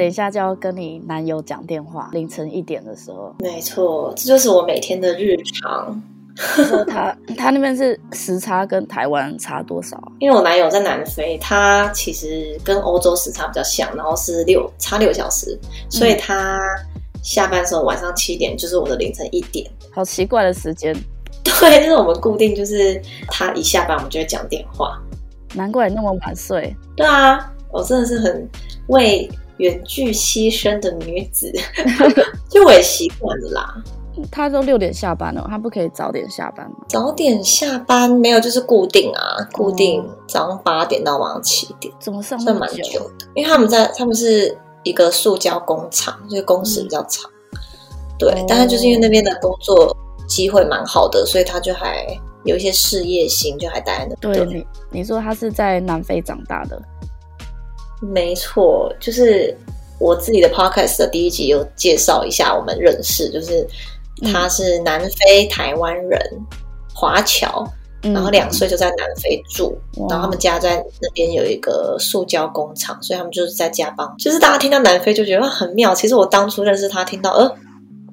等一下就要跟你男友讲电话，凌晨一点的时候。没错，这就是我每天的日常。他 他那边是时差跟台湾差多少？因为我男友在南非，他其实跟欧洲时差比较像，然后是六差六小时，所以他下班的时候晚上七点，就是我的凌晨一点。好奇怪的时间。对，就是我们固定，就是他一下班我们就会讲电话。难怪你那么晚睡。对啊，我真的是很为远距牺牲的女子，就我也习惯了啦。他都六点下班了，他不可以早点下班吗？早点下班没有，就是固定啊，固定早上八点到晚上七点，怎么上算蛮久的？因为他们在，他们是一个塑胶工厂，所以工时比较长。嗯、对，哦、但是就是因为那边的工作机会蛮好的，所以他就还有一些事业心，就还待在那。对你，你说他是在南非长大的？没错，就是我自己的 podcast 的第一集有介绍一下我们认识，就是。他是南非台湾人，华侨，然后两岁就在南非住，嗯、然后他们家在那边有一个塑胶工厂，所以他们就是在家帮。就是大家听到南非就觉得很妙，其实我当初认识他，听到呃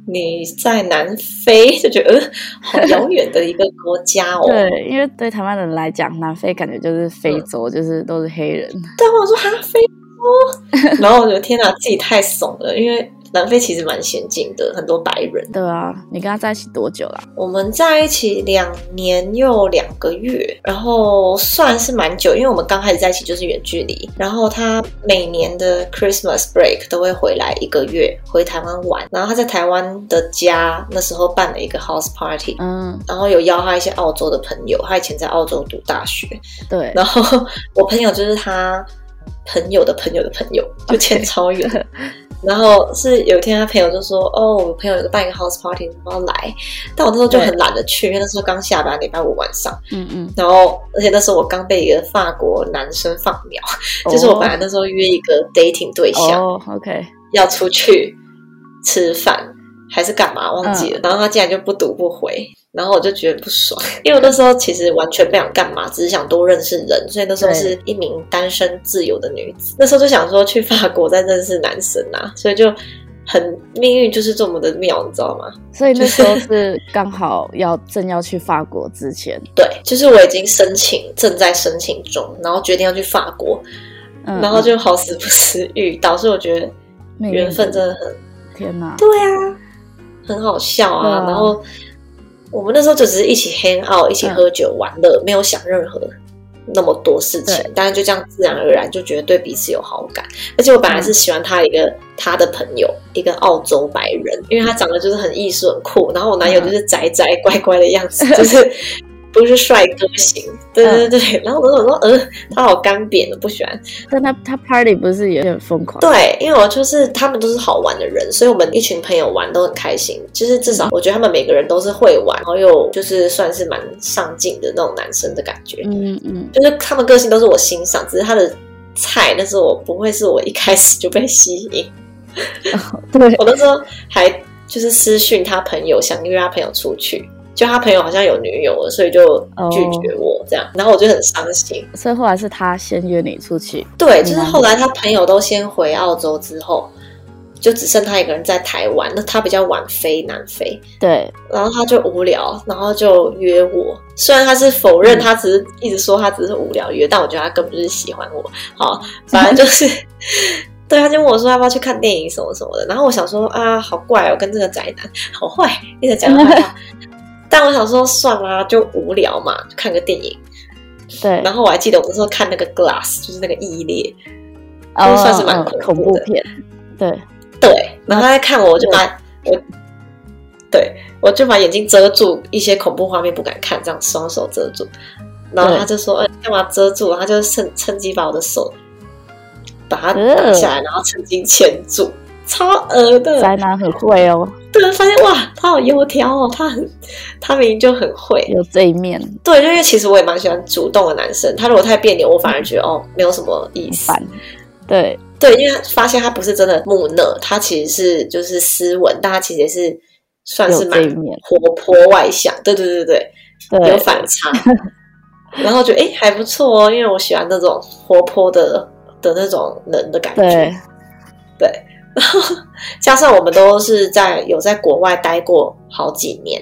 你在南非就觉得呃 好遥远的一个国家哦。对，因为对台湾人来讲，南非感觉就是非洲，嗯、就是都是黑人。但，我说哈非洲，然后我觉得天哪，自己太怂了，因为。南非其实蛮先进的，很多白人。对啊，你跟他在一起多久了？我们在一起两年又两个月，然后算是蛮久，因为我们刚开始在一起就是远距离。然后他每年的 Christmas break 都会回来一个月，回台湾玩。然后他在台湾的家那时候办了一个 house party，嗯，然后有邀他一些澳洲的朋友，他以前在澳洲读大学。对，然后我朋友就是他朋友的朋友的朋友，就牵超远。然后是有一天，他朋友就说：“哦，我朋友有个办一个 house party，你要来。”但我那时候就很懒得去，因为那时候刚下班，礼拜五晚上。嗯嗯。然后，而且那时候我刚被一个法国男生放鸟，哦、就是我本来那时候约一个 dating 对象，哦，OK，要出去吃饭还是干嘛忘记了。嗯、然后他竟然就不读不回。然后我就觉得不爽，因为我那时候其实完全不想干嘛，只是想多认识人，所以那时候是一名单身自由的女子。那时候就想说去法国再认识男生啊，所以就很命运就是这么的妙，你知道吗？所以那时候是刚好要正要去法国之前，对，就是我已经申请，正在申请中，然后决定要去法国，嗯、然后就好死不死遇到，所以我觉得缘分真的很天哪，对啊，很好笑啊，啊然后。我们那时候就只是一起 hang out，一起喝酒玩乐，嗯、没有想任何那么多事情，对但是就这样自然而然就觉得对彼此有好感。而且我本来是喜欢他一个、嗯、他的朋友，一个澳洲白人，因为他长得就是很艺术很酷，然后我男友就是宅宅 乖乖的样子，嗯、就是。不是帅哥型，对对对，嗯、然后我就说，呃，他好干瘪的，不喜欢。但他他 party 不是也很疯狂？对，因为我就是他们都是好玩的人，所以我们一群朋友玩都很开心。就是至少我觉得他们每个人都是会玩，然后又就是算是蛮上进的那种男生的感觉。嗯嗯，嗯就是他们个性都是我欣赏，只是他的菜，但是我不会是我一开始就被吸引。哦、对，我那时候还就是私讯他朋友，想约他朋友出去。就他朋友好像有女友了，所以就拒绝我这样，oh. 然后我就很伤心。所以后来是他先约你出去？对，就是后来他朋友都先回澳洲之后，就只剩他一个人在台湾。那他比较晚飞南非，对，然后他就无聊，然后就约我。虽然他是否认，他只是一直说他只是无聊约，嗯、但我觉得他根本就是喜欢我。好，反正就是，对，他就问我说要不要去看电影什么什么的。然后我想说啊，好怪哦，跟这个宅男好坏，一直讲坏话。但我想说，算啦，就无聊嘛，就看个电影。对。然后我还记得我那时候看那个《Glass》，就是那个异裂，就算是蛮恐怖的。恐怖片。对。对。然后他在看我，我就把我，对，我就把眼睛遮住，一些恐怖画面不敢看，这样双手遮住。然后他就说：“哎，干嘛遮住？”他就趁趁机把我的手把它拿下来，然后趁机牵住。超恶的宅男很会哦，对，发现哇，他好油条哦，他很，他明明就很会，有这一面。对，因为其实我也蛮喜欢主动的男生，他如果太别扭，我反而觉得哦，没有什么意思。对对，因为发现他不是真的木讷，他其实是就是斯文，但他其实也是算是蛮活泼外向。对对对对，对有反差。然后觉得哎还不错哦，因为我喜欢那种活泼的的那种人的感觉。对，然 后加上我们都是在有在国外待过好几年，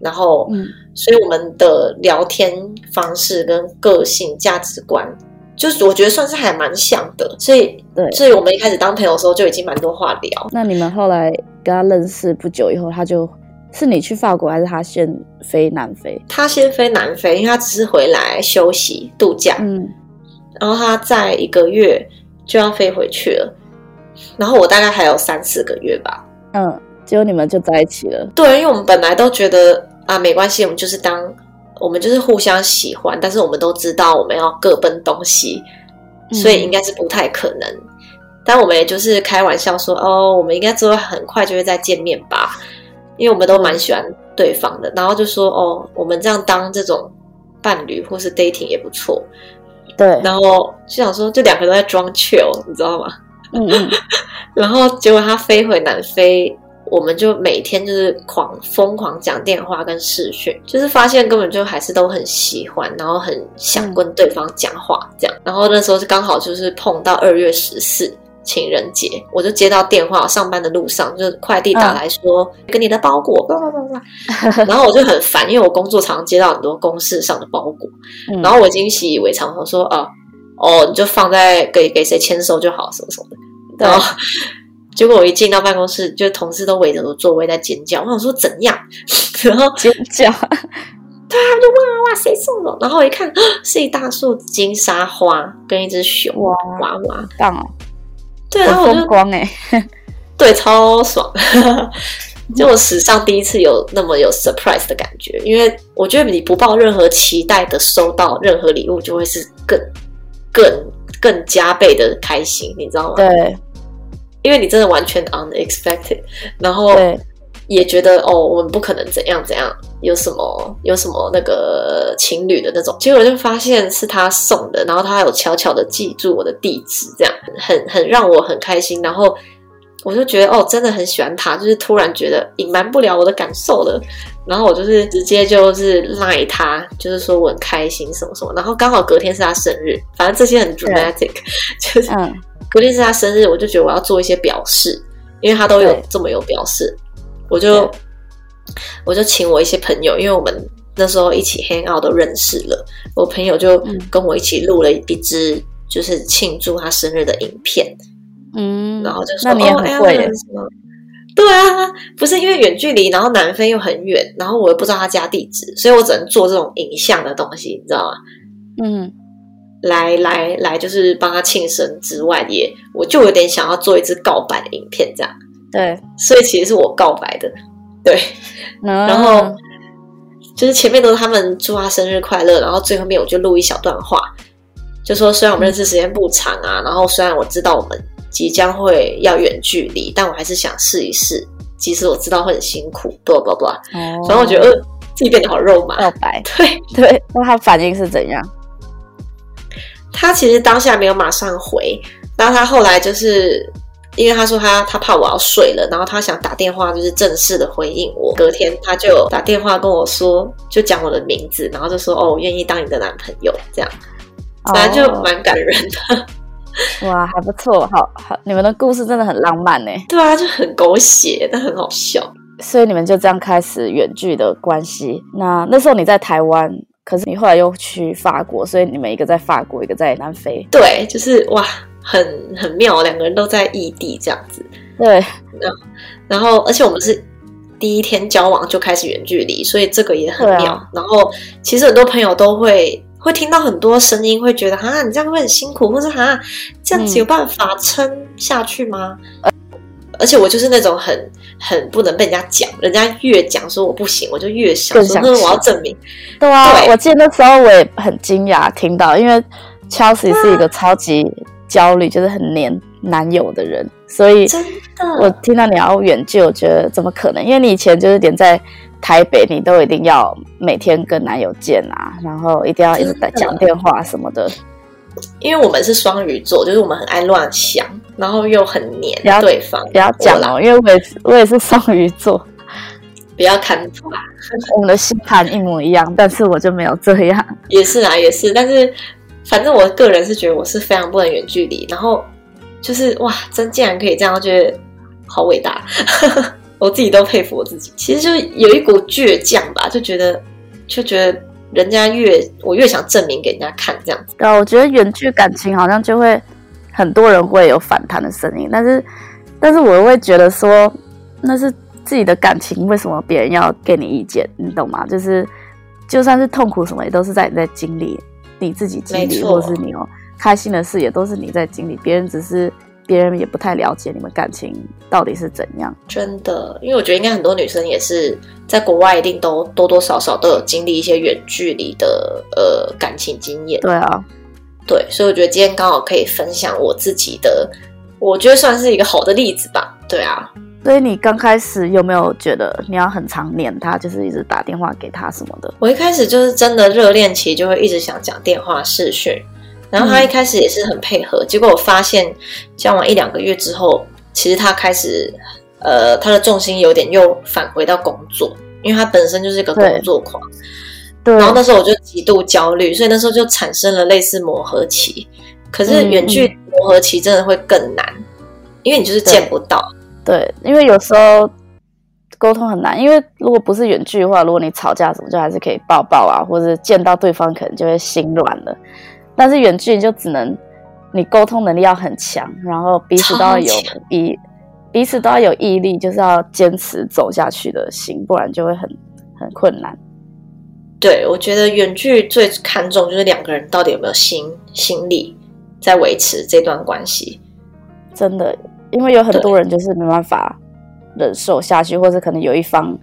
然后，嗯，所以我们的聊天方式跟个性、价值观，就是我觉得算是还蛮像的，所以，对，所以我们一开始当朋友的时候就已经蛮多话聊。那你们后来跟他认识不久以后，他就是你去法国，还是他先飞南非？他先飞南非，因为他只是回来休息度假，嗯，然后他在一个月就要飞回去了，然后我大概还有三四个月吧，嗯，结果你们就在一起了。对，因为我们本来都觉得啊，没关系，我们就是当我们就是互相喜欢，但是我们都知道我们要各奔东西，所以应该是不太可能。嗯、但我们也就是开玩笑说，哦，我们应该之后很快就会再见面吧。因为我们都蛮喜欢对方的，然后就说哦，我们这样当这种伴侣或是 dating 也不错，对。然后就想说，就两个都在装 chill，你知道吗？嗯嗯。然后结果他飞回南非，我们就每天就是狂疯狂讲电话跟视讯，就是发现根本就还是都很喜欢，然后很想跟对方讲话这样。然后那时候是刚好就是碰到二月十四。情人节，我就接到电话，上班的路上就是快递打来说，嗯、跟你的包裹，叭叭叭叭，然后我就很烦，因为我工作常常接到很多公事上的包裹，嗯、然后我已经习以为常，我说啊，哦，你就放在给给谁签收就好，什么什么的。然后结果我一进到办公室，就同事都围着我座位在尖叫，我想说怎样，然后尖叫，对啊，就哇哇谁送的？然后一看是一大束金沙花跟一只熊哇娃娃，棒哦。对，然后我就光哎，对，超爽，就我史上第一次有那么有 surprise 的感觉，因为我觉得你不抱任何期待的收到任何礼物，就会是更、更、更加倍的开心，你知道吗？对，因为你真的完全 unexpected，然后也觉得哦，我们不可能怎样怎样，有什么有什么那个情侣的那种，结果就发现是他送的，然后他有悄悄的记住我的地址，这样很很让我很开心，然后我就觉得哦，真的很喜欢他，就是突然觉得隐瞒不了我的感受了，然后我就是直接就是赖他，就是说我很开心什么什么，然后刚好隔天是他生日，反正这些很 dramatic，就是隔天是他生日，我就觉得我要做一些表示，因为他都有这么有表示。我就对。我就请我一些朋友，因为我们那时候一起 hang out 都认识了，我朋友就跟我一起录了一支就是庆祝他生日的影片，嗯，然后就说那你也很会耶、哦、对啊，不是因为远距离，然后南非又很远，然后我又不知道他家地址，所以我只能做这种影像的东西，你知道吗？嗯，来来来，就是帮他庆生之外也，也我就有点想要做一支告白的影片这样。对，所以其实是我告白的，对，嗯、然后就是前面都是他们祝他生日快乐，然后最后面我就录一小段话，就说虽然我们认识时间不长啊，嗯、然后虽然我知道我们即将会要远距离，但我还是想试一试，即使我知道会很辛苦，不不不，反正我觉得自己变得好肉麻，告白，对对，那他反应是怎样？他其实当下没有马上回，然后他后来就是。因为他说他他怕我要睡了，然后他想打电话就是正式的回应我。隔天他就打电话跟我说，就讲我的名字，然后就说哦，我愿意当你的男朋友，这样，反正就蛮感人的。哇，还不错，好好，你们的故事真的很浪漫呢。对啊，就很狗血，但很好笑。所以你们就这样开始远距的关系。那那时候你在台湾，可是你后来又去法国，所以你们一个在法国，一个在南非。对，就是哇。很很妙，两个人都在异地这样子。对，然后而且我们是第一天交往就开始远距离，所以这个也很妙。啊、然后其实很多朋友都会会听到很多声音，会觉得啊，你这样会很辛苦，或者啊，这样子有办法撑下去吗？嗯、而且我就是那种很很不能被人家讲，人家越讲说我不行，我就越想说我要证明。对啊，对我记得那时候我也很惊讶听到，因为 Chelsea 是一个超级。焦虑就是很黏男友的人，所以真的我听到你要远距，我觉得怎么可能？因为你以前就是连在台北，你都一定要每天跟男友见啊，然后一定要一直在讲电话什么的。因为我们是双鱼座，就是我们很爱乱想，然后又很黏对方。不要讲哦，啦因为我也是我也是双鱼座，不要看错，我们的星盘一模一样，但是我就没有这样。也是啊，也是，但是。反正我个人是觉得我是非常不能远距离，然后就是哇，真竟然可以这样，觉得好伟大，我自己都佩服我自己。其实就有一股倔强吧，就觉得就觉得人家越我越想证明给人家看这样子。对啊，我觉得远距感情好像就会很多人会有反弹的声音，但是但是我会觉得说那是自己的感情，为什么别人要给你意见？你懂吗？就是就算是痛苦什么，也都是在你在经历，你自己经历，或是你哦。开心的事也都是你在经历，别人只是别人也不太了解你们感情到底是怎样。真的，因为我觉得应该很多女生也是在国外，一定都多多少少都有经历一些远距离的呃感情经验。对啊，对，所以我觉得今天刚好可以分享我自己的，我觉得算是一个好的例子吧。对啊，所以你刚开始有没有觉得你要很常黏他，就是一直打电话给他什么的？我一开始就是真的热恋期，就会一直想讲电话视讯。然后他一开始也是很配合，嗯、结果我发现交往一两个月之后，其实他开始，呃，他的重心有点又返回到工作，因为他本身就是一个工作狂。对。然后那时候我就极度焦虑，所以那时候就产生了类似磨合期。可是远距磨合期真的会更难，嗯、因为你就是见不到。对。对，因为有时候沟通很难，因为如果不是远距的话，如果你吵架什么，就还是可以抱抱啊，或者见到对方可能就会心软了。但是远距离就只能你沟通能力要很强，然后彼此都要有毅，彼此都要有毅力，就是要坚持走下去的心，不然就会很很困难。对，我觉得远距最看重就是两个人到底有没有心心力在维持这段关系。真的，因为有很多人就是没办法忍受下去，或者可能有一方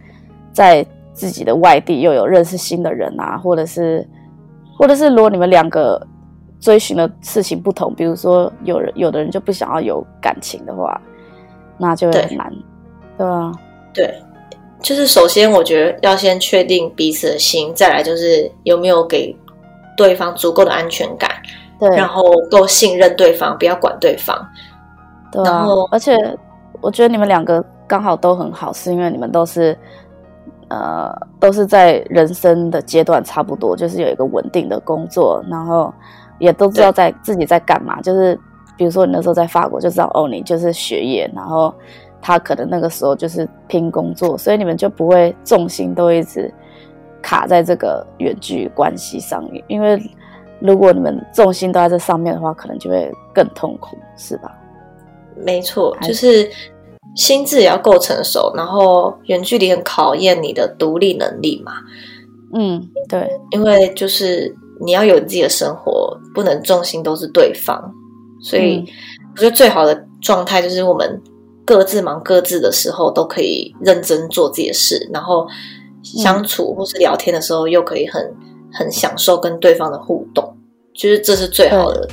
在自己的外地又有认识新的人啊，或者是或者是如果你们两个。追寻的事情不同，比如说有人有的人就不想要有感情的话，那就会很难，对，对啊，对，就是首先我觉得要先确定彼此的心，再来就是有没有给对方足够的安全感，对，然后够信任对方，不要管对方，对啊，然后而且我觉得你们两个刚好都很好，是因为你们都是呃都是在人生的阶段差不多，就是有一个稳定的工作，然后。也都知道在自己在干嘛，就是比如说你那时候在法国就知道哦，你就是学业，然后他可能那个时候就是拼工作，所以你们就不会重心都一直卡在这个远距关系上面，因为如果你们重心都在这上面的话，可能就会更痛苦，是吧？没错，就是心智也要够成熟，然后远距离很考验你的独立能力嘛。嗯，对，因为就是你要有你自己的生活。不能重心都是对方，所以我觉得最好的状态就是我们各自忙各自的时候，都可以认真做自己的事，然后相处或是聊天的时候，又可以很很享受跟对方的互动，就是这是最好的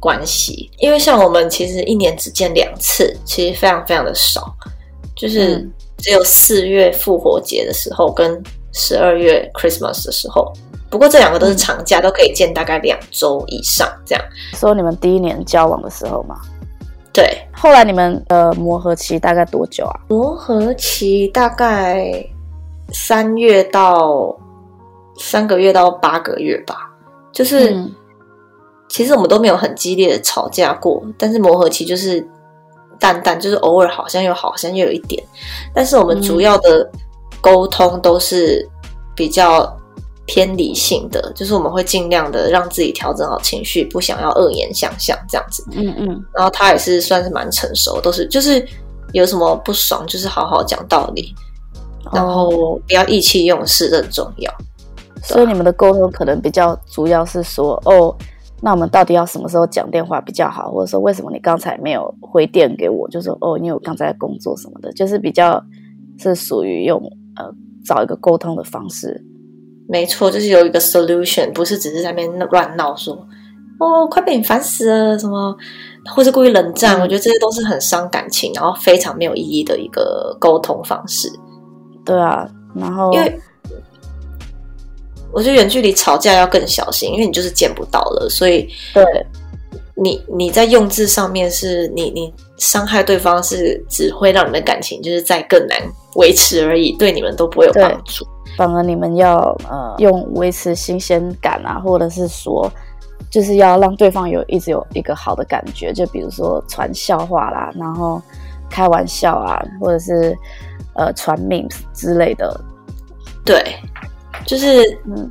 关系。因为像我们其实一年只见两次，其实非常非常的少，就是只有四月复活节的时候跟十二月 Christmas 的时候。不过这两个都是长假，嗯、都可以见大概两周以上这样。说你们第一年交往的时候吗？对。后来你们的磨合期大概多久啊？磨合期大概三月到三个月到八个月吧。就是、嗯、其实我们都没有很激烈的吵架过，但是磨合期就是淡淡，就是偶尔好像又好像又有一点。但是我们主要的沟通都是比较。偏理性的，就是我们会尽量的让自己调整好情绪，不想要恶言相向这样子。嗯嗯。然后他也是算是蛮成熟，都是就是有什么不爽，就是好好讲道理，然后不要意气用事，这很重要。所以你们的沟通可能比较主要是说，哦，那我们到底要什么时候讲电话比较好，或者说为什么你刚才没有回电给我？就说哦，因为我刚才在工作什么的，就是比较是属于用呃找一个沟通的方式。没错，就是有一个 solution，不是只是在那边乱闹说，哦，快被你烦死了什么，或是故意冷战，嗯、我觉得这些都是很伤感情，然后非常没有意义的一个沟通方式。对啊，然后因为我觉得远距离吵架要更小心，因为你就是见不到了，所以对你你在用字上面是你你伤害对方是只会让你的感情就是再更难维持而已，对你们都不会有帮助。反而你们要呃用维持新鲜感啊，或者是说就是要让对方有一直有一个好的感觉，就比如说传笑话啦，然后开玩笑啊，或者是呃传 memes 之类的。对，就是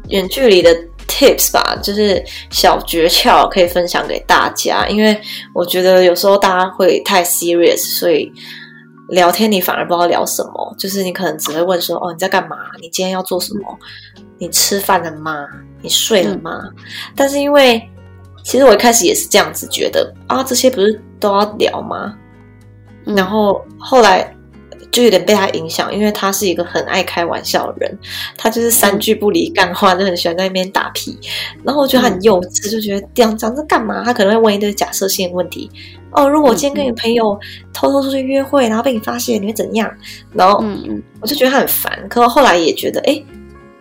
远距离的 tips 吧，就是小诀窍可以分享给大家。因为我觉得有时候大家会太 serious，所以聊天你反而不知道聊什么。就是你可能只会问说：“哦，你在干嘛？你今天要做什么？你吃饭了吗？”你睡了吗？嗯、但是因为其实我一开始也是这样子觉得啊，这些不是都要聊吗？嗯、然后后来就有点被他影响，因为他是一个很爱开玩笑的人，他就是三句不离干话，嗯、就很喜欢在那边打屁。然后我觉得他很幼稚，就觉得这样讲这干嘛？他可能会问一堆假设性的问题。哦，如果我今天跟你朋友偷偷出去约会，然后被你发现，你会怎样？然后我就觉得他很烦。可是后来也觉得，哎。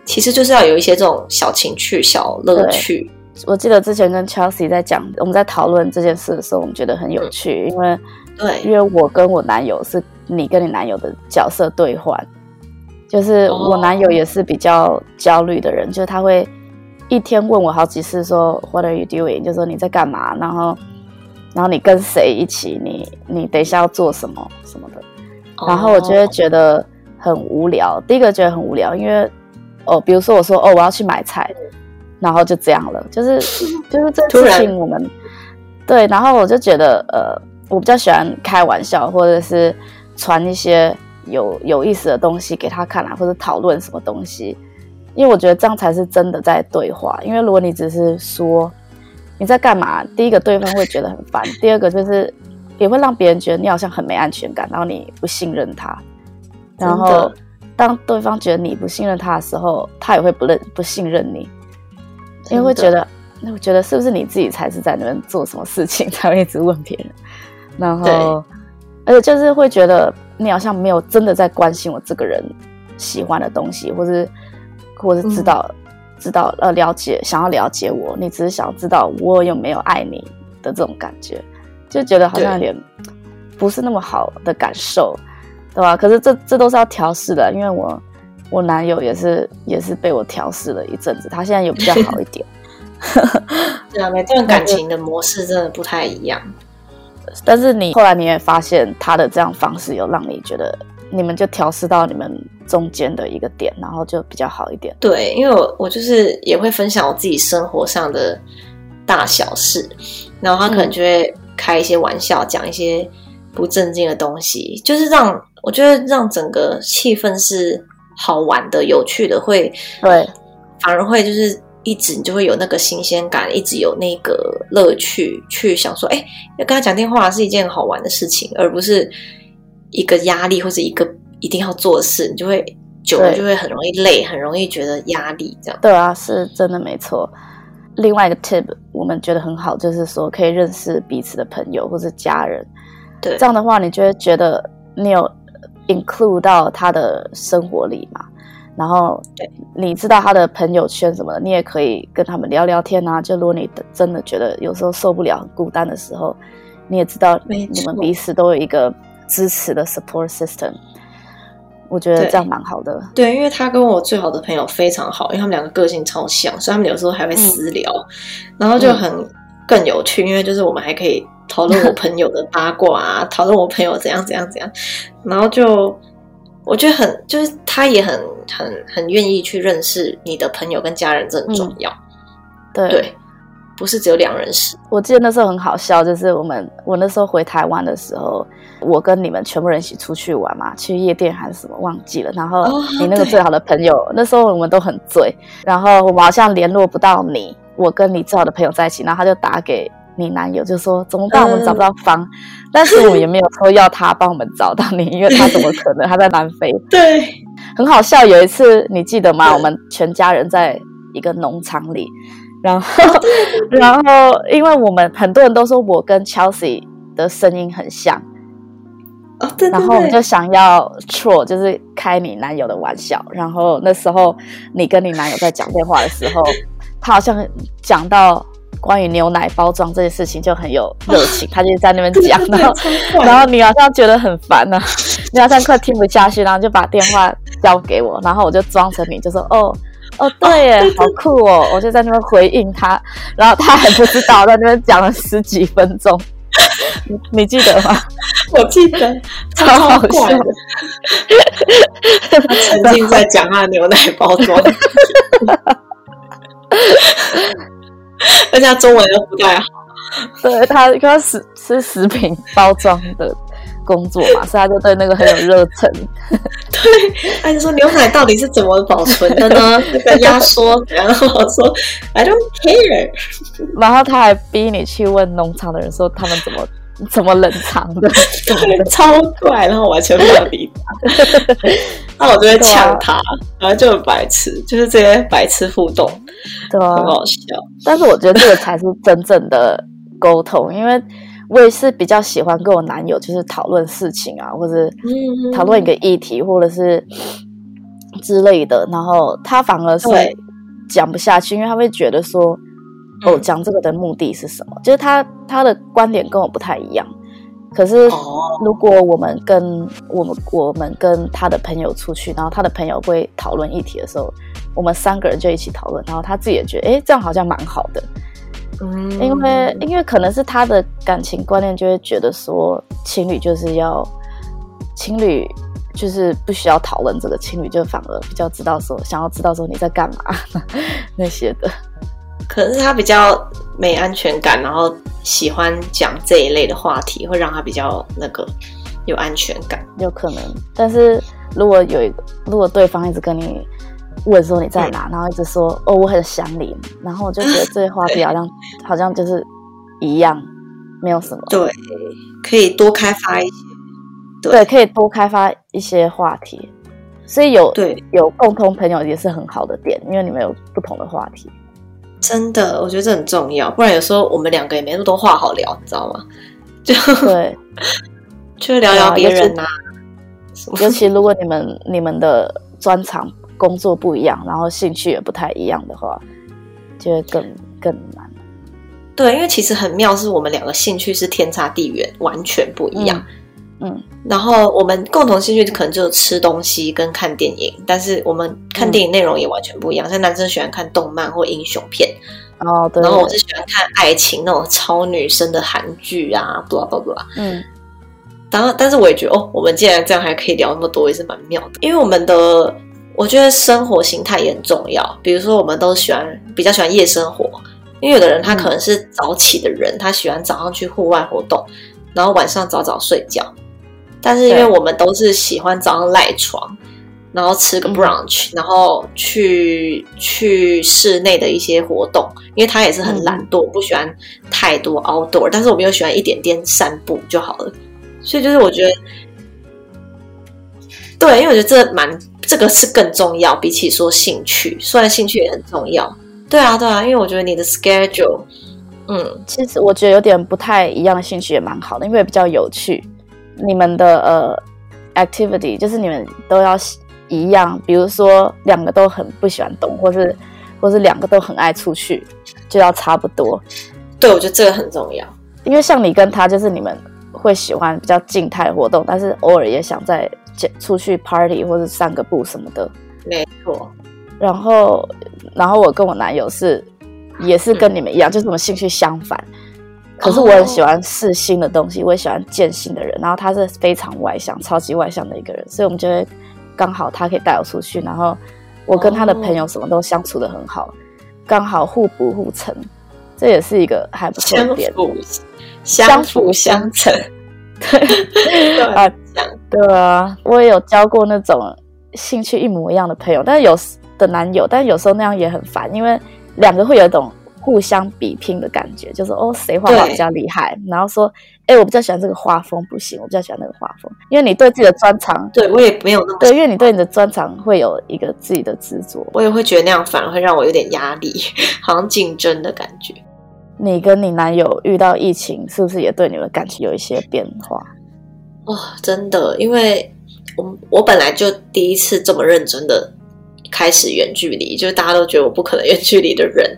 其实就是要有一些这种小情趣、小乐趣。我记得之前跟 Chelsea 在讲，我们在讨论这件事的时候，我们觉得很有趣，嗯、因为对，因为我跟我男友是你跟你男友的角色兑换，就是我男友也是比较焦虑的人，哦、就是他会一天问我好几次说 What are you doing？就说你在干嘛？然后，然后你跟谁一起？你你等一下要做什么什么的？然后我就会觉得很无聊。第一个觉得很无聊，因为。哦，比如说我说哦，我要去买菜，然后就这样了，就是就是这事情 我们然对，然后我就觉得呃，我比较喜欢开玩笑，或者是传一些有有意思的东西给他看啊，或者讨论什么东西，因为我觉得这样才是真的在对话。因为如果你只是说你在干嘛，第一个对方会觉得很烦，第二个就是也会让别人觉得你好像很没安全感，然后你不信任他，然后。当对方觉得你不信任他的时候，他也会不认不信任你，因为会觉得，那我觉得是不是你自己才是在那边做什么事情，才会一直问别人，然后，而且就是会觉得你好像没有真的在关心我这个人喜欢的东西，或是或是知道、嗯、知道呃了解想要了解我，你只是想要知道我有没有爱你的这种感觉，就觉得好像有点不是那么好的感受。对吧？可是这这都是要调试的，因为我我男友也是也是被我调试了一阵子，他现在有比较好一点。对啊，每段感情的模式真的不太一样。但是你后来你也发现他的这样方式有让你觉得你们就调试到你们中间的一个点，然后就比较好一点。对，因为我我就是也会分享我自己生活上的大小事，然后他可能就会开一些玩笑，讲一些不正经的东西，就是让。我觉得让整个气氛是好玩的、有趣的，会对，反而会就是一直你就会有那个新鲜感，一直有那个乐趣，去想说，哎，要跟他讲电话是一件好玩的事情，而不是一个压力或者一个一定要做的事，你就会久了就会很容易累，很容易觉得压力这样。对啊，是真的没错。另外一个 tip 我们觉得很好，就是说可以认识彼此的朋友或者家人，对，这样的话你就会觉得你有。include 到他的生活里嘛，然后你知道他的朋友圈什么的，你也可以跟他们聊聊天啊。就如果你真的觉得有时候受不了、很孤单的时候，你也知道你们彼此都有一个支持的 support system。我觉得这样蛮好的。对，对，因为他跟我最好的朋友非常好，因为他们两个个性超像，所以他们有时候还会私聊，嗯、然后就很更有趣，因为就是我们还可以。讨论我朋友的八卦啊，讨论我朋友怎样怎样怎样，然后就我觉得很就是他也很很很愿意去认识你的朋友跟家人，这很重要。嗯、对，对，不是只有两人事。我记得那时候很好笑，就是我们我那时候回台湾的时候，我跟你们全部人一起出去玩嘛，去夜店还是什么忘记了。然后你那个最好的朋友，哦、那时候我们都很醉，然后我们好像联络不到你，我跟你最好的朋友在一起，然后他就打给。你男友就说怎么办？我们找不到房，嗯、但是我们也没有说要他帮我们找到你，因为他怎么可能？他在南非。对，很好笑。有一次你记得吗？我们全家人在一个农场里，然后，然后因为我们很多人都说我跟 Chelsea 的声音很像，哦，对，对，对，然后我们就想要 troll，就是开你男友的玩笑。然后那时候你跟你男友在讲电话的时候，他好像讲到。关于牛奶包装这件事情就很有热情，他就在那边讲，然后 然后你好像觉得很烦呢、啊，你好像快听不下去，然后就把电话交给我，然后我就装成你就说哦，哦，对耶，好酷哦！我就在那边回应他，然后他还不知道，在那边讲了十几分钟。你 你记得吗？我记得，超好笑的。他曾经在讲啊牛奶包装，而且他中文又不太好。对，他一开始是食品包装的工作嘛，所以他就对那个很有热忱。对，他就说牛奶到底是怎么保存的呢？这个压缩，然后我说 I don't care。然后他还逼你去问农场的人说他们怎么。怎么冷藏的？超怪，然后我完全没有理他，那我就会呛他，啊、然后就很白痴，就是这些白痴互动，对啊，很好笑。但是我觉得这个才是真正的沟通，因为我也是比较喜欢跟我男友就是讨论事情啊，或者讨论一个议题，或者是之类的，然后他反而是讲不下去，因为他会觉得说。哦，讲这个的目的是什么？就是他他的观点跟我不太一样。可是如果我们跟我们我们跟他的朋友出去，然后他的朋友会讨论议题的时候，我们三个人就一起讨论，然后他自己也觉得，哎，这样好像蛮好的。嗯，因为因为可能是他的感情观念就会觉得说，情侣就是要情侣就是不需要讨论这个，情侣就反而比较知道说，想要知道说你在干嘛 那些的。可能是他比较没安全感，然后喜欢讲这一类的话题，会让他比较那个有安全感。有可能，但是如果有一个，如果对方一直跟你问说你在哪，嗯、然后一直说哦我很想你，然后我就觉得这些话题好像 好像就是一样，没有什么。对，可以多开发一些。对，对可以多开发一些话题，所以有对有共同朋友也是很好的点，因为你们有不同的话题。真的，我觉得这很重要，不然有时候我们两个也没那么多话好聊，你知道吗？就对，就聊聊别人呐、啊。尤其如果你们你们的专长工作不一样，然后兴趣也不太一样的话，就会更更难。对，因为其实很妙，是我们两个兴趣是天差地远，完全不一样。嗯嗯，然后我们共同兴趣可能就是吃东西跟看电影，但是我们看电影内容也完全不一样。像男生喜欢看动漫或英雄片，哦，对。然后我是喜欢看爱情那种超女生的韩剧啊，blah blah blah。嗯，当然，但是我也觉得哦，我们既然这样还可以聊那么多，也是蛮妙的。因为我们的，我觉得生活形态也很重要。比如说，我们都喜欢比较喜欢夜生活，因为有的人他可能是早起的人，他喜欢早上去户外活动，然后晚上早早睡觉。但是因为我们都是喜欢早上赖床，然后吃个 brunch，、嗯、然后去去室内的一些活动，因为他也是很懒惰，嗯、不喜欢太多 outdoor，但是我们又喜欢一点点散步就好了。所以就是我觉得，对，因为我觉得这蛮这个是更重要，比起说兴趣，虽然兴趣也很重要。对啊，对啊，因为我觉得你的 schedule，嗯，其实我觉得有点不太一样的兴趣也蛮好的，因为比较有趣。你们的呃 activity 就是你们都要一样，比如说两个都很不喜欢动，或是或是两个都很爱出去，就要差不多。对，我觉得这个很重要，因为像你跟他，就是你们会喜欢比较静态活动，但是偶尔也想在出去 party 或者散个步什么的。没错。然后，然后我跟我男友是也是跟你们一样，嗯、就是我们兴趣相反。可是我很喜欢试新的东西，我也喜欢见新的人。然后他是非常外向、超级外向的一个人，所以我们就会刚好他可以带我出去，然后我跟他的朋友什么都相处的很好，刚好互补互成，这也是一个还不错的点。相辅相成，对啊，对啊，我也有交过那种兴趣一模一样的朋友，但是有的男友，但是有时候那样也很烦，因为两个会有一种。互相比拼的感觉，就是哦，谁画画比较厉害？然后说，哎，我比较喜欢这个画风，不行，我比较喜欢那个画风。因为你对自己的专长，对我也没有那么对，因为你对你的专长会有一个自己的执着，我也会觉得那样反而会让我有点压力，好像竞争的感觉。你跟你男友遇到疫情，是不是也对你们感情有一些变化？哦，真的，因为我我本来就第一次这么认真的开始远距离，就是大家都觉得我不可能远距离的人。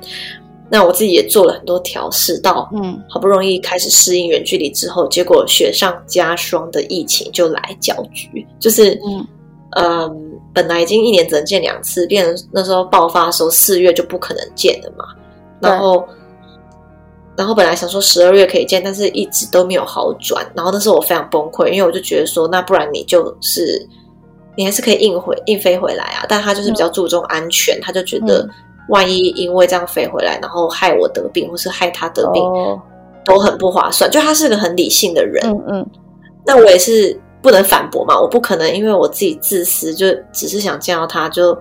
那我自己也做了很多调试，到嗯，好不容易开始适应远距离之后，嗯、结果雪上加霜的疫情就来搅局，就是嗯，嗯，本来已经一年只能见两次，变成那时候爆发的时候四月就不可能见了嘛。然后，然后本来想说十二月可以见，但是一直都没有好转。然后那时候我非常崩溃，因为我就觉得说，那不然你就是你还是可以硬回硬飞回来啊。但他就是比较注重安全，嗯、他就觉得万一因为这样飞回来，然后害我得病，或是害他得病，哦、都很不划算。就他是个很理性的人，嗯嗯。那我也是。不能反驳嘛？我不可能因为我自己自私，就只是想见到他，就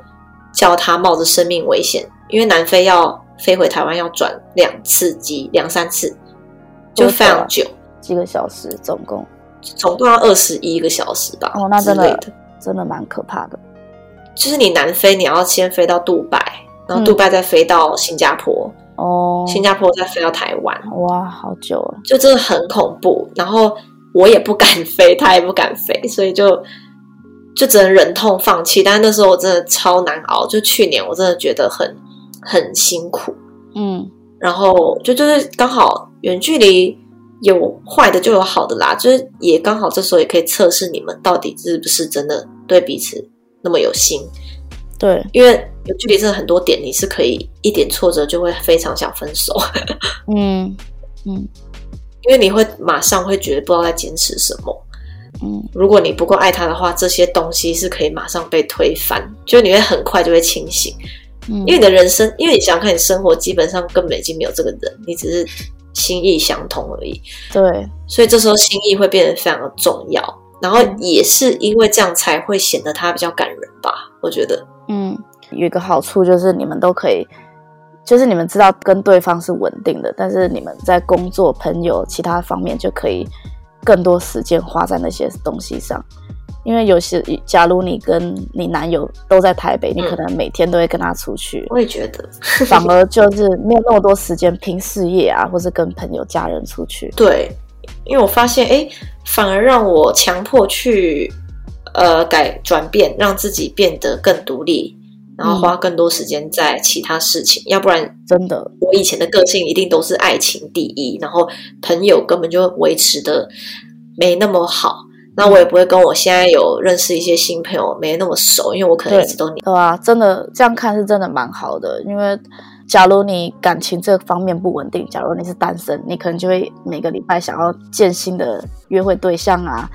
叫他冒着生命危险。因为南非要飞回台湾要转两次机，两三次，就非常久，几个小时，总共总共要二十一个小时吧？哦，那真的真的蛮可怕的。就是你南非，你要先飞到杜拜，然后杜拜再飞到新加坡，哦、嗯，新加坡再飞到台湾，哇，好久了，就真的很恐怖。然后。我也不敢飞，他也不敢飞，所以就就只能忍痛放弃。但是那时候我真的超难熬，就去年我真的觉得很很辛苦，嗯，然后就就是刚好远距离有坏的就有好的啦，就是也刚好这时候也可以测试你们到底是不是真的对彼此那么有心。对，因为有距离真的很多点，你是可以一点挫折就会非常想分手。嗯嗯。因为你会马上会觉得不知道在坚持什么，嗯，如果你不够爱他的话，这些东西是可以马上被推翻，就你会很快就会清醒，嗯，因为你的人生，因为你想想看，你生活基本上根本已经没有这个人，你只是心意相通而已，对，所以这时候心意会变得非常的重要，然后也是因为这样才会显得他比较感人吧，我觉得，嗯，有一个好处就是你们都可以。就是你们知道跟对方是稳定的，但是你们在工作、朋友其他方面就可以更多时间花在那些东西上。因为有些，假如你跟你男友都在台北，嗯、你可能每天都会跟他出去。我也觉得，反而就是没有那么多时间拼事业啊，或是跟朋友、家人出去。对，因为我发现，哎，反而让我强迫去呃改转变，让自己变得更独立。然后花更多时间在其他事情，嗯、要不然真的，我以前的个性一定都是爱情第一，然后朋友根本就维持的没那么好，那我也不会跟我现在有认识一些新朋友没那么熟，因为我可能一直都你对啊，真的这样看是真的蛮好的，因为假如你感情这方面不稳定，假如你是单身，你可能就会每个礼拜想要见新的约会对象啊，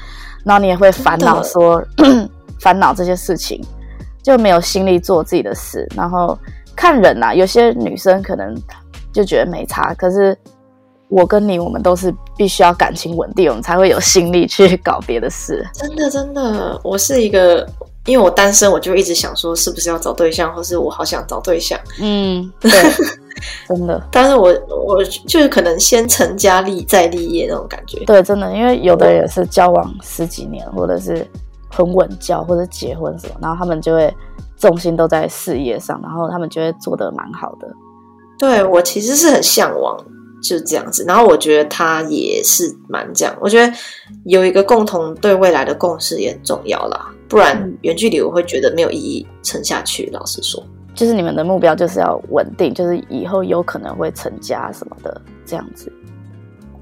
然后你也会烦恼说 烦恼这些事情。就没有心力做自己的事，然后看人呐、啊，有些女生可能就觉得没差，可是我跟你，我们都是必须要感情稳定，我们才会有心力去搞别的事。真的，真的，我是一个，因为我单身，我就一直想说，是不是要找对象，或是我好想找对象。嗯，对，真的。但是我我就是可能先成家立再立业那种感觉。对，真的，因为有的人也是交往十几年，或者是。很稳交或者结婚什么，然后他们就会重心都在事业上，然后他们就会做的蛮好的。对，我其实是很向往就这样子，然后我觉得他也是蛮这样。我觉得有一个共同对未来的共识也很重要啦，不然远距离我会觉得没有意义撑下去。老实说，就是你们的目标就是要稳定，就是以后有可能会成家什么的这样子。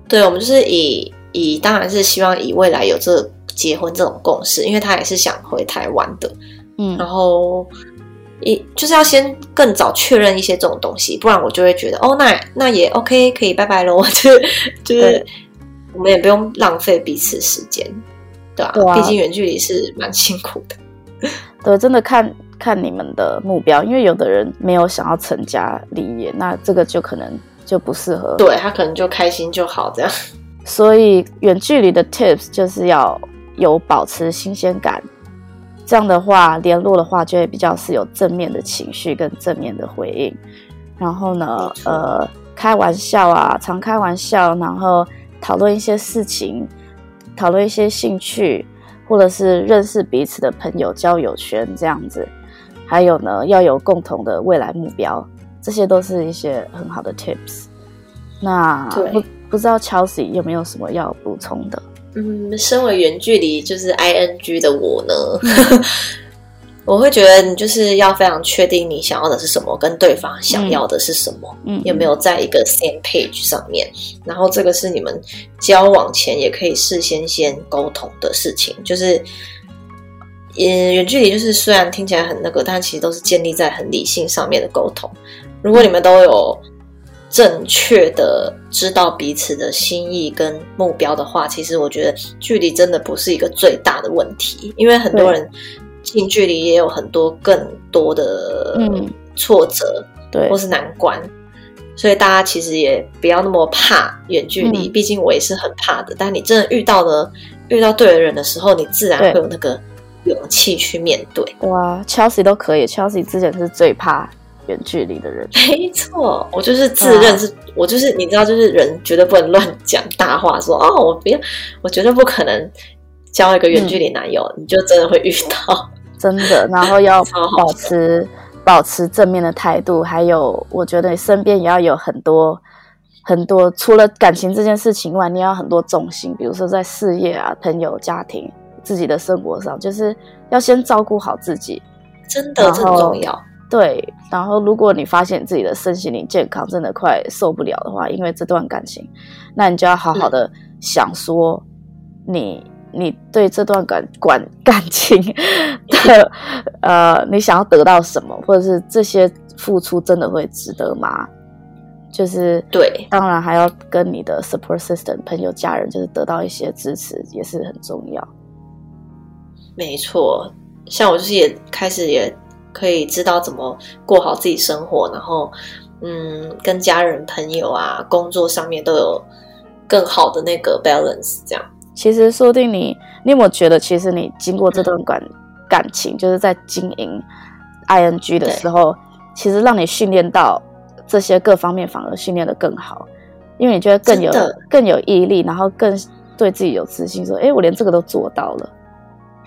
对，我们就是以以，当然是希望以未来有这。结婚这种共识，因为他也是想回台湾的，嗯，然后一就是要先更早确认一些这种东西，不然我就会觉得哦，那那也 OK，可以拜拜喽，就就是我们也不用浪费彼此时间，对吧？对啊，毕竟远距离是蛮辛苦的。对，真的看看你们的目标，因为有的人没有想要成家立业，那这个就可能就不适合，对，他可能就开心就好这样。所以远距离的 tips 就是要。有保持新鲜感，这样的话联络的话就会比较是有正面的情绪跟正面的回应。然后呢，呃，开玩笑啊，常开玩笑，然后讨论一些事情，讨论一些兴趣，或者是认识彼此的朋友交友圈这样子。还有呢，要有共同的未来目标，这些都是一些很好的 tips。那对不不知道 Chelsea 有没有什么要补充的？嗯，身为远距离就是 ing 的我呢，我会觉得你就是要非常确定你想要的是什么，跟对方想要的是什么，嗯，有没有在一个 same page 上面？然后这个是你们交往前也可以事先先沟通的事情，就是也远距离就是虽然听起来很那个，但其实都是建立在很理性上面的沟通。如果你们都有正确的知道彼此的心意跟目标的话，其实我觉得距离真的不是一个最大的问题，因为很多人近距离也有很多更多的挫折，对，或是难关。所以大家其实也不要那么怕远距离，毕竟我也是很怕的。但你真的遇到了遇到对的人的时候，你自然会有那个勇气去面对。哇，Chelsea 都可以，Chelsea 之前是最怕远距离的人。没错，我就是自认是，我就是你知道，就是人绝对不能乱讲大话说，说哦，我不要，我绝对不可能交一个远距离男友，嗯、你就真的会遇到，真的，然后要保持。保持正面的态度，还有我觉得你身边也要有很多很多，除了感情这件事情外，你要很多重心，比如说在事业啊、朋友、家庭、自己的生活上，就是要先照顾好自己，真的很重要。对，然后如果你发现自己的身心灵健康真的快受不了的话，因为这段感情，那你就要好好的想说你。你对这段感感感情的呃，你想要得到什么，或者是这些付出真的会值得吗？就是对，当然还要跟你的 support system 朋友、家人，就是得到一些支持，也是很重要。没错，像我就是也开始也可以知道怎么过好自己生活，然后嗯，跟家人、朋友啊，工作上面都有更好的那个 balance，这样。其实说不定你，你有没有觉得，其实你经过这段感、嗯、感情，就是在经营 ing 的时候，其实让你训练到这些各方面，反而训练的更好，因为你觉得更有更有毅力，然后更对自己有自信，说：“哎，我连这个都做到了。”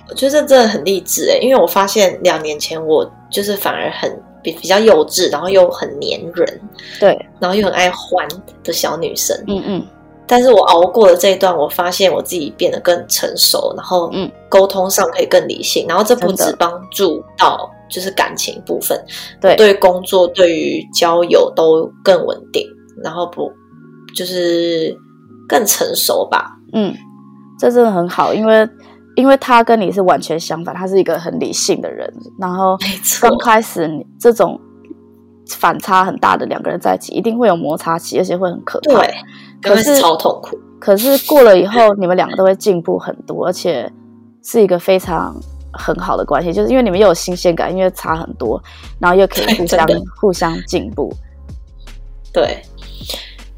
我觉得这真的很励志哎，因为我发现两年前我就是反而很比比较幼稚，然后又很黏人，对，然后又很爱欢的小女生，嗯嗯。但是我熬过了这一段，我发现我自己变得更成熟，然后嗯，沟通上可以更理性，然后这不止帮助到就是感情部分，对，对工作、对于交友都更稳定，然后不就是更成熟吧？嗯，这真的很好，因为因为他跟你是完全相反，他是一个很理性的人，然后刚开始你这种反差很大的两个人在一起，一定会有摩擦期，而且会很可怕。对。可是超痛苦，可是过了以后，你们两个都会进步很多，而且是一个非常很好的关系，就是因为你们又有新鲜感，因为差很多，然后又可以互相互相进步。对，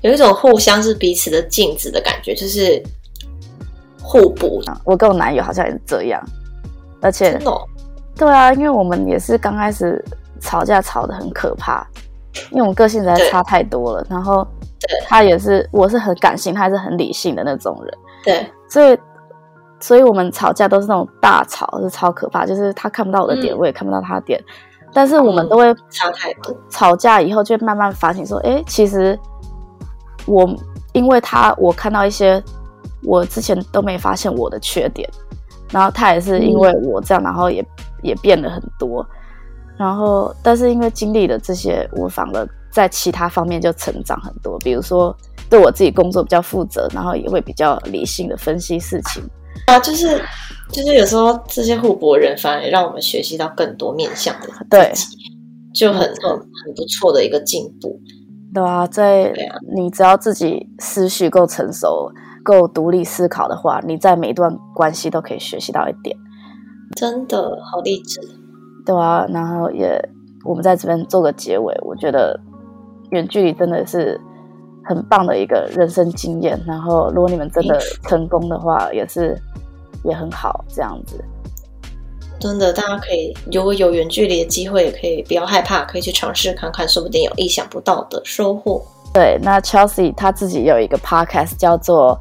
有一种互相是彼此的镜子的感觉，就是互补。我跟我男友好像也是这样，而且，哦、对啊，因为我们也是刚开始吵架吵得很可怕，因为我们个性实在差太多了，然后。他也是，我是很感性，他也是很理性的那种人。对，所以，所以我们吵架都是那种大吵，是超可怕。就是他看不到我的点，嗯、我也看不到他的点，但是我们都会差太多。吵架以后就会慢慢反省，说，哎，其实我因为他，我看到一些我之前都没发现我的缺点，然后他也是因为我这样，然后也也变了很多。然后，但是因为经历了这些，我反而。在其他方面就成长很多，比如说对我自己工作比较负责，然后也会比较理性的分析事情。啊，就是就是有时候这些互博人反而让我们学习到更多面向的对，就很很很不错的一个进步，对啊，在你只要自己思绪够成熟、够独立思考的话，你在每一段关系都可以学习到一点，真的好励志，对啊，然后也我们在这边做个结尾，我觉得。远距离真的是很棒的一个人生经验，然后如果你们真的成功的话，也是也很好这样子。真的，大家可以如果有远距离的机会，也可以不要害怕，可以去尝试看看，说不定有意想不到的收获。对，那 Chelsea 他自己有一个 podcast 叫做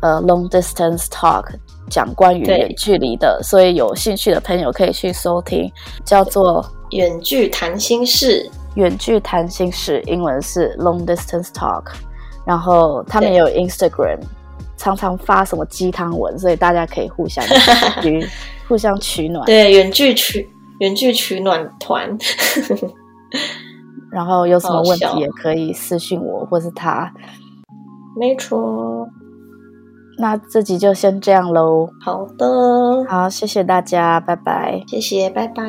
呃 Long Distance Talk，讲关于远距离的，所以有兴趣的朋友可以去收听，叫做远距谈心事。远距谈心事，英文是 Long Distance Talk，然后他们也有 Instagram，常常发什么鸡汤文，所以大家可以互相 取互相取暖。对，远距取远距取暖团。然后有什么问题也可以私信我或是他。没错。那这集就先这样喽。好的，好，谢谢大家，拜拜。谢谢，拜拜。